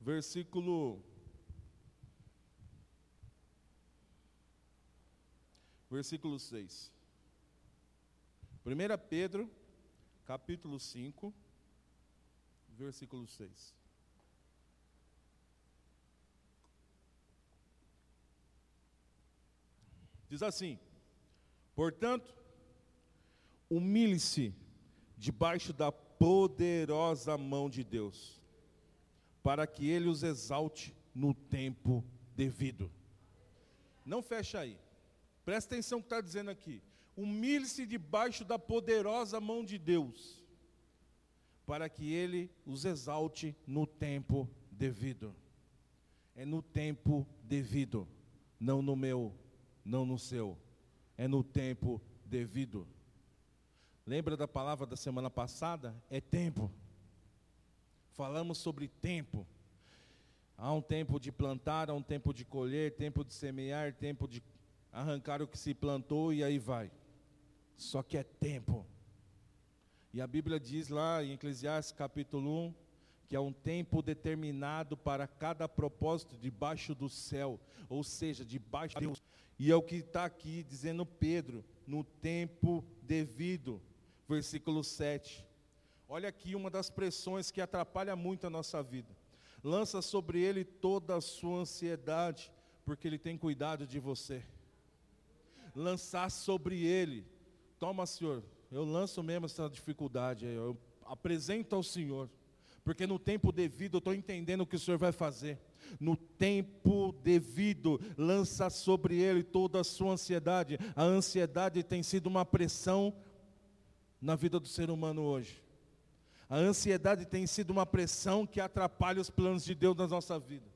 versículo versículo 6. 1 Pedro, capítulo 5, versículo 6. Diz assim: Portanto, humilhe-se debaixo da poderosa mão de Deus, para que Ele os exalte no tempo devido. Não fecha aí. Presta atenção no que está dizendo aqui. Humilhe-se debaixo da poderosa mão de Deus, para que Ele os exalte no tempo devido. É no tempo devido, não no meu, não no seu. É no tempo devido. Lembra da palavra da semana passada? É tempo. Falamos sobre tempo. Há um tempo de plantar, há um tempo de colher, tempo de semear, tempo de arrancar o que se plantou e aí vai. Só que é tempo. E a Bíblia diz lá em Eclesiastes capítulo 1 que é um tempo determinado para cada propósito debaixo do céu, ou seja, debaixo de Deus. E é o que está aqui dizendo Pedro, no tempo devido, versículo 7. Olha aqui uma das pressões que atrapalha muito a nossa vida. Lança sobre ele toda a sua ansiedade, porque ele tem cuidado de você. Lançar sobre ele. Toma, Senhor, eu lanço mesmo essa dificuldade, eu apresento ao Senhor. Porque no tempo devido eu estou entendendo o que o Senhor vai fazer. No tempo devido, lança sobre ele toda a sua ansiedade. A ansiedade tem sido uma pressão na vida do ser humano hoje. A ansiedade tem sido uma pressão que atrapalha os planos de Deus na nossa vida.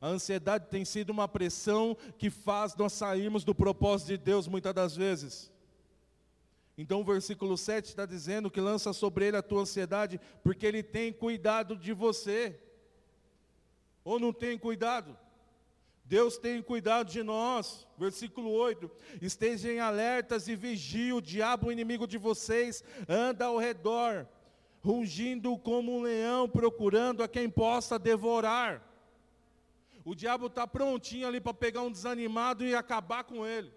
A ansiedade tem sido uma pressão que faz nós sairmos do propósito de Deus muitas das vezes. Então o versículo 7 está dizendo que lança sobre ele a tua ansiedade, porque ele tem cuidado de você. Ou não tem cuidado? Deus tem cuidado de nós. Versículo 8: Estejam alertas e vigiem, o diabo, o inimigo de vocês, anda ao redor, rungindo como um leão, procurando a quem possa devorar. O diabo está prontinho ali para pegar um desanimado e acabar com ele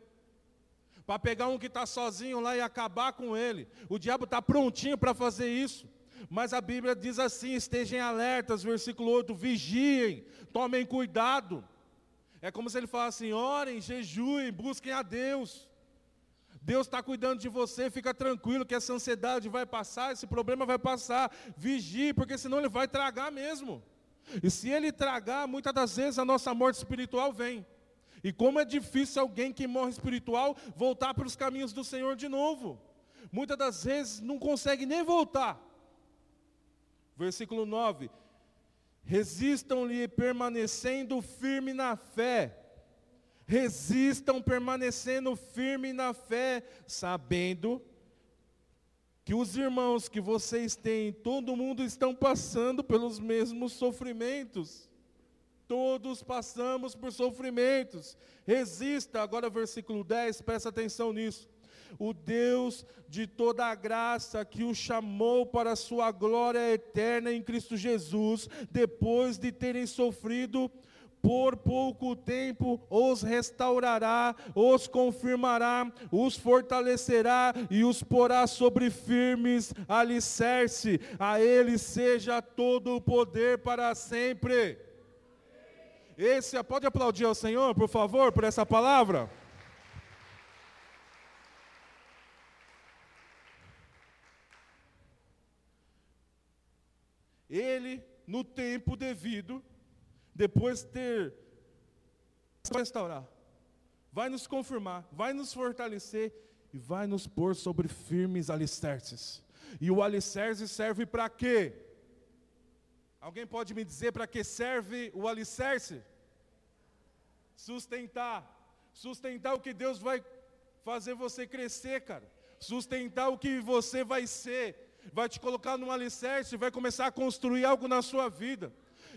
para pegar um que está sozinho lá e acabar com ele. O diabo está prontinho para fazer isso. Mas a Bíblia diz assim: estejam alertas, versículo 8, vigiem, tomem cuidado. É como se ele falasse assim: orem, jejuem, busquem a Deus. Deus está cuidando de você, fica tranquilo que essa ansiedade vai passar, esse problema vai passar. Vigie, porque senão ele vai tragar mesmo. E se ele tragar, muitas das vezes a nossa morte espiritual vem. E como é difícil alguém que morre espiritual voltar para os caminhos do Senhor de novo. Muitas das vezes não consegue nem voltar. Versículo 9: Resistam-lhe permanecendo firme na fé. Resistam permanecendo firme na fé, sabendo que os irmãos que vocês têm, todo mundo estão passando pelos mesmos sofrimentos. Todos passamos por sofrimentos. Resista, agora versículo 10, presta atenção nisso. O Deus de toda a graça que o chamou para a sua glória eterna em Cristo Jesus, depois de terem sofrido por pouco tempo os restaurará, os confirmará, os fortalecerá e os porá sobre firmes alicerce. A ele seja todo o poder para sempre. Esse, pode aplaudir ao Senhor, por favor, por essa palavra? Ele, no tempo devido, depois de ter restaurar, vai nos confirmar, vai nos fortalecer e vai nos pôr sobre firmes alicerces. E o alicerce serve para quê? Alguém pode me dizer para que serve o alicerce? Sustentar. Sustentar o que Deus vai fazer você crescer, cara. Sustentar o que você vai ser. Vai te colocar num alicerce, vai começar a construir algo na sua vida.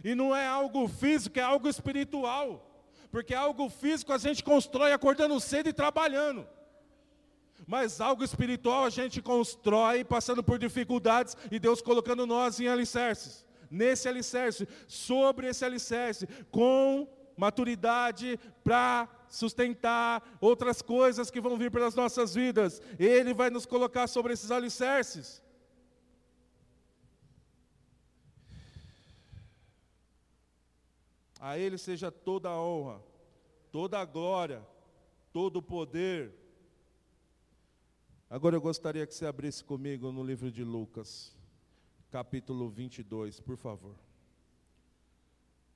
E não é algo físico, é algo espiritual. Porque algo físico a gente constrói acordando cedo e trabalhando. Mas algo espiritual a gente constrói passando por dificuldades e Deus colocando nós em alicerces nesse alicerce, sobre esse alicerce, com maturidade para sustentar outras coisas que vão vir pelas nossas vidas. Ele vai nos colocar sobre esses alicerces. A Ele seja toda a honra, toda a glória, todo o poder. Agora eu gostaria que você abrisse comigo no livro de Lucas capítulo 22, por favor.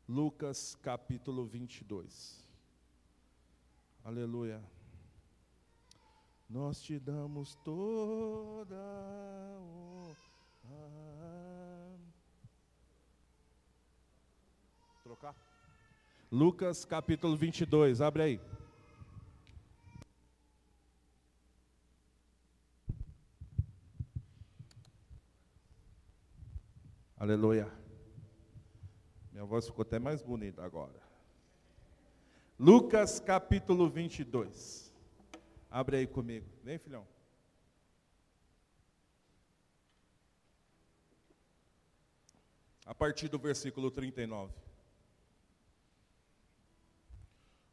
Lucas, capítulo 22. Aleluia. Nós te damos toda honra. Trocar? Lucas capítulo 22, abre aí. Aleluia. Minha voz ficou até mais bonita agora. Lucas capítulo 22. Abre aí comigo. Vem, filhão. A partir do versículo 39.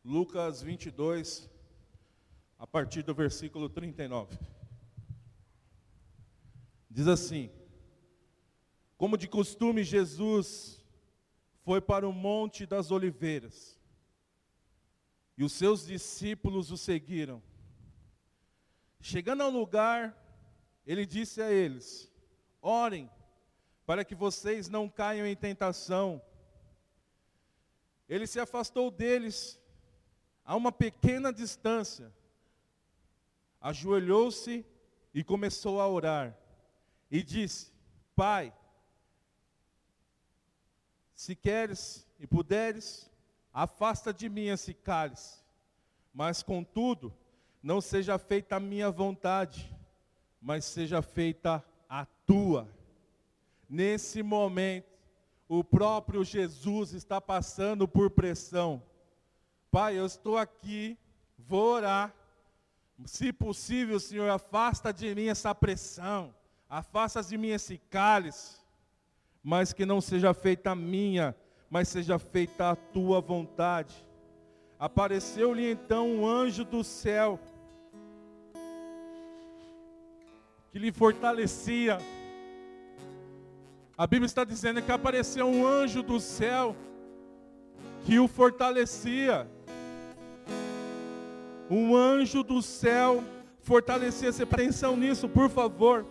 Lucas 22, a partir do versículo 39. Diz assim: Como de costume, Jesus foi para o Monte das Oliveiras, e os seus discípulos o seguiram. Chegando ao lugar, ele disse a eles: Orem, para que vocês não caiam em tentação. Ele se afastou deles a uma pequena distância, ajoelhou-se e começou a orar e disse: Pai, se queres e puderes, afasta de mim esse cálice, mas contudo, não seja feita a minha vontade, mas seja feita a tua. Nesse momento, o próprio Jesus está passando por pressão. Pai, eu estou aqui, vou orar. Se possível, Senhor, afasta de mim essa pressão. Afasta de mim esse cálice, mas que não seja feita a minha, mas seja feita a tua vontade. Apareceu-lhe então um anjo do céu, que lhe fortalecia. A Bíblia está dizendo que apareceu um anjo do céu, que o fortalecia. Um anjo do céu fortalecia. Você atenção nisso, por favor.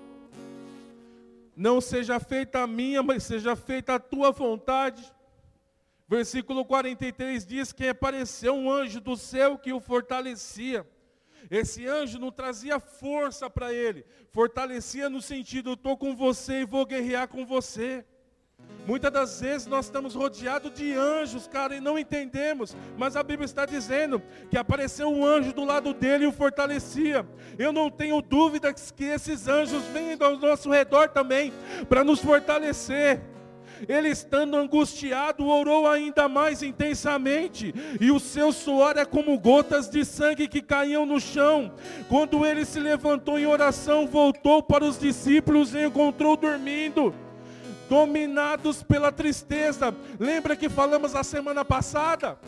Não seja feita a minha, mas seja feita a tua vontade. Versículo 43 diz que apareceu um anjo do céu que o fortalecia. Esse anjo não trazia força para ele, fortalecia no sentido: estou com você e vou guerrear com você. Muitas das vezes nós estamos rodeados de anjos, cara, e não entendemos. Mas a Bíblia está dizendo que apareceu um anjo do lado dele e o fortalecia. Eu não tenho dúvidas que esses anjos vêm ao nosso redor também para nos fortalecer. Ele estando angustiado, orou ainda mais intensamente, e o seu suor é como gotas de sangue que caíam no chão. Quando ele se levantou em oração, voltou para os discípulos e encontrou dormindo dominados pela tristeza. Lembra que falamos a semana passada?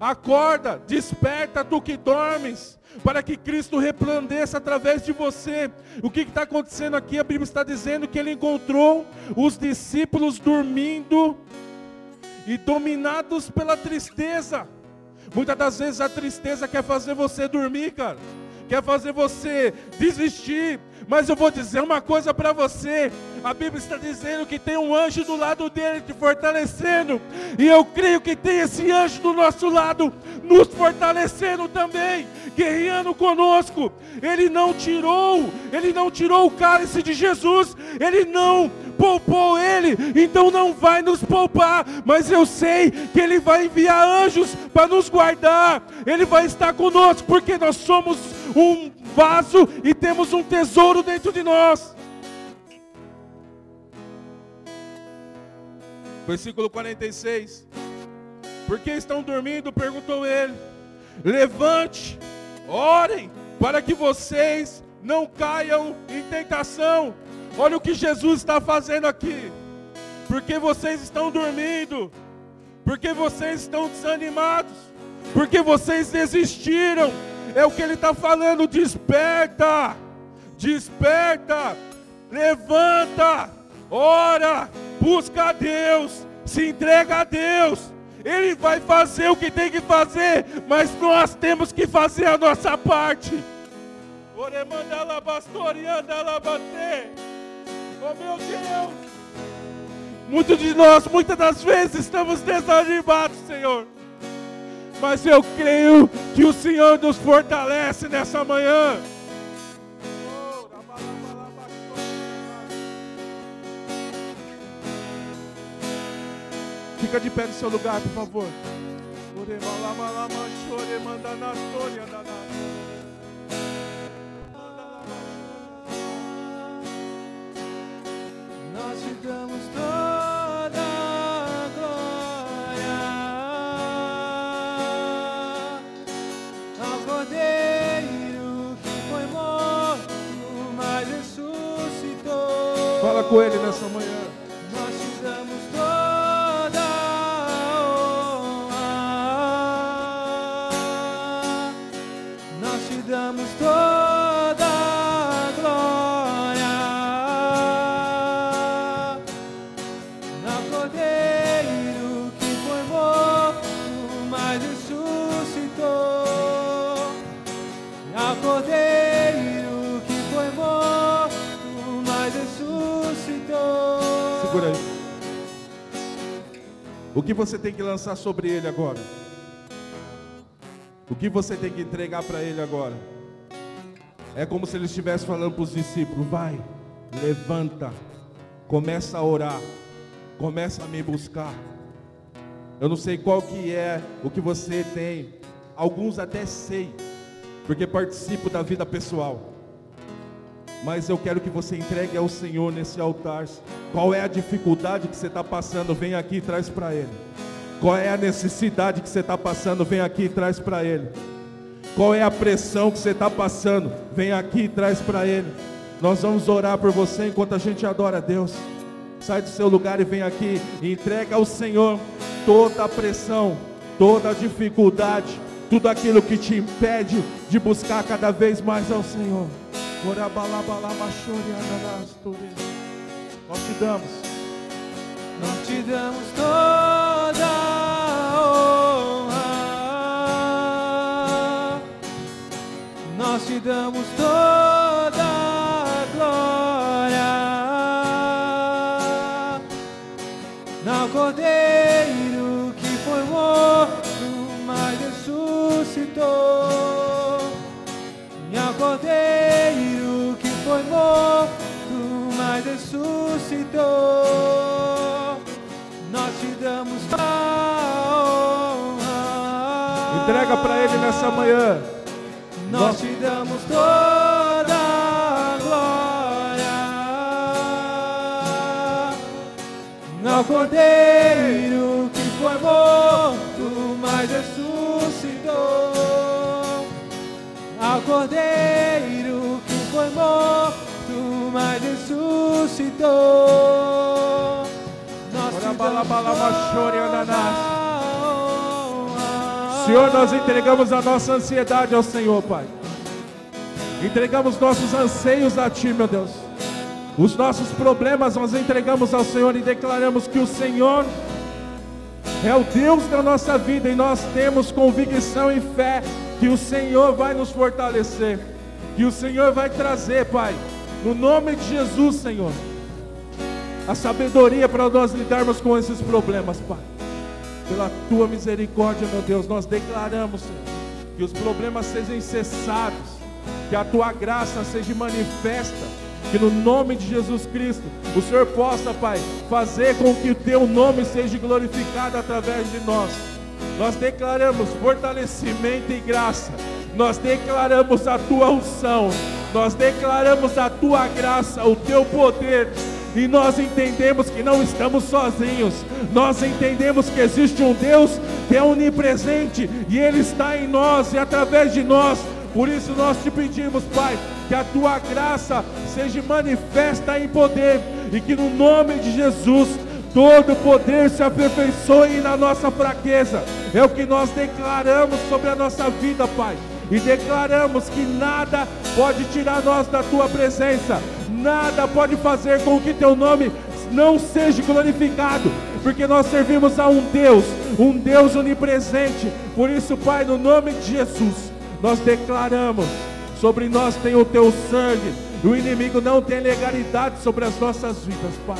Acorda, desperta tu que dormes, para que Cristo replandeça através de você. O que está acontecendo aqui? A Bíblia está dizendo que ele encontrou os discípulos dormindo e dominados pela tristeza. Muitas das vezes a tristeza quer fazer você dormir, cara quer fazer você desistir. Mas eu vou dizer uma coisa para você: a Bíblia está dizendo que tem um anjo do lado dele te fortalecendo, e eu creio que tem esse anjo do nosso lado nos fortalecendo também, guerreando conosco. Ele não tirou, ele não tirou o cálice de Jesus, ele não poupou ele, então não vai nos poupar, mas eu sei que ele vai enviar anjos para nos guardar, ele vai estar conosco, porque nós somos um vaso e temos um tesouro dentro de nós. Versículo 46. Por que estão dormindo? perguntou ele. Levante, orem, para que vocês não caiam em tentação. Olha o que Jesus está fazendo aqui. Porque vocês estão dormindo, porque vocês estão desanimados, porque vocês desistiram, é o que ele está falando. Desperta, desperta, levanta, ora, busca a Deus, se entrega a Deus. Ele vai fazer o que tem que fazer, mas nós temos que fazer a nossa parte. Oh meu Deus! Muitos de nós, muitas das vezes, estamos desanimados, Senhor mas eu creio que o Senhor nos fortalece nessa manhã. Fica de pé no seu lugar, por favor. Nós te toda com Ele nessa manhã. Nós te damos toda honra. Nós te damos toda O que você tem que lançar sobre ele agora? O que você tem que entregar para ele agora? É como se ele estivesse falando para os discípulos: vai, levanta, começa a orar, começa a me buscar. Eu não sei qual que é o que você tem. Alguns até sei, porque participo da vida pessoal. Mas eu quero que você entregue ao Senhor nesse altar. Qual é a dificuldade que você está passando? Vem aqui e traz para Ele. Qual é a necessidade que você está passando? Vem aqui e traz para Ele. Qual é a pressão que você está passando? Vem aqui e traz para Ele. Nós vamos orar por você enquanto a gente adora a Deus. Sai do seu lugar e vem aqui e entrega ao Senhor toda a pressão, toda a dificuldade, tudo aquilo que te impede de buscar cada vez mais ao Senhor. Nós te damos, Nós te damos toda a honra. Nós te damos toda ressuscitou. Nós te damos a honra. entrega para Ele nessa manhã. Nós te damos toda a glória ao Cordeiro que foi morto, mas ressuscitou. Ao Cordeiro que foi morto, mas ressuscitou. Nós te Ora, bala, bala, damos machore, toda ananás. a honra. Senhor, nós entregamos a nossa ansiedade ao Senhor, Pai. Entregamos nossos anseios a Ti, meu Deus. Os nossos problemas nós entregamos ao Senhor e declaramos que o Senhor é o Deus da nossa vida e nós temos convicção e fé que o Senhor vai nos fortalecer, que o Senhor vai trazer, Pai, no nome de Jesus, Senhor, a sabedoria para nós lidarmos com esses problemas, Pai. Pela tua misericórdia, meu Deus, nós declaramos, Senhor, que os problemas sejam cessados, que a tua graça seja manifesta, que no nome de Jesus Cristo, o Senhor possa, Pai, fazer com que o teu nome seja glorificado através de nós. Nós declaramos fortalecimento e graça, nós declaramos a tua unção, nós declaramos a tua graça, o teu poder, e nós entendemos que não estamos sozinhos, nós entendemos que existe um Deus que é onipresente e Ele está em nós e através de nós. Por isso nós te pedimos, Pai, que a tua graça seja manifesta em poder e que no nome de Jesus todo poder se aperfeiçoe na nossa fraqueza. É o que nós declaramos sobre a nossa vida, Pai. E declaramos que nada pode tirar nós da tua presença, nada pode fazer com que teu nome não seja glorificado, porque nós servimos a um Deus, um Deus onipresente. Por isso, Pai, no nome de Jesus, nós declaramos: sobre nós tem o teu sangue, e o inimigo não tem legalidade sobre as nossas vidas, Pai.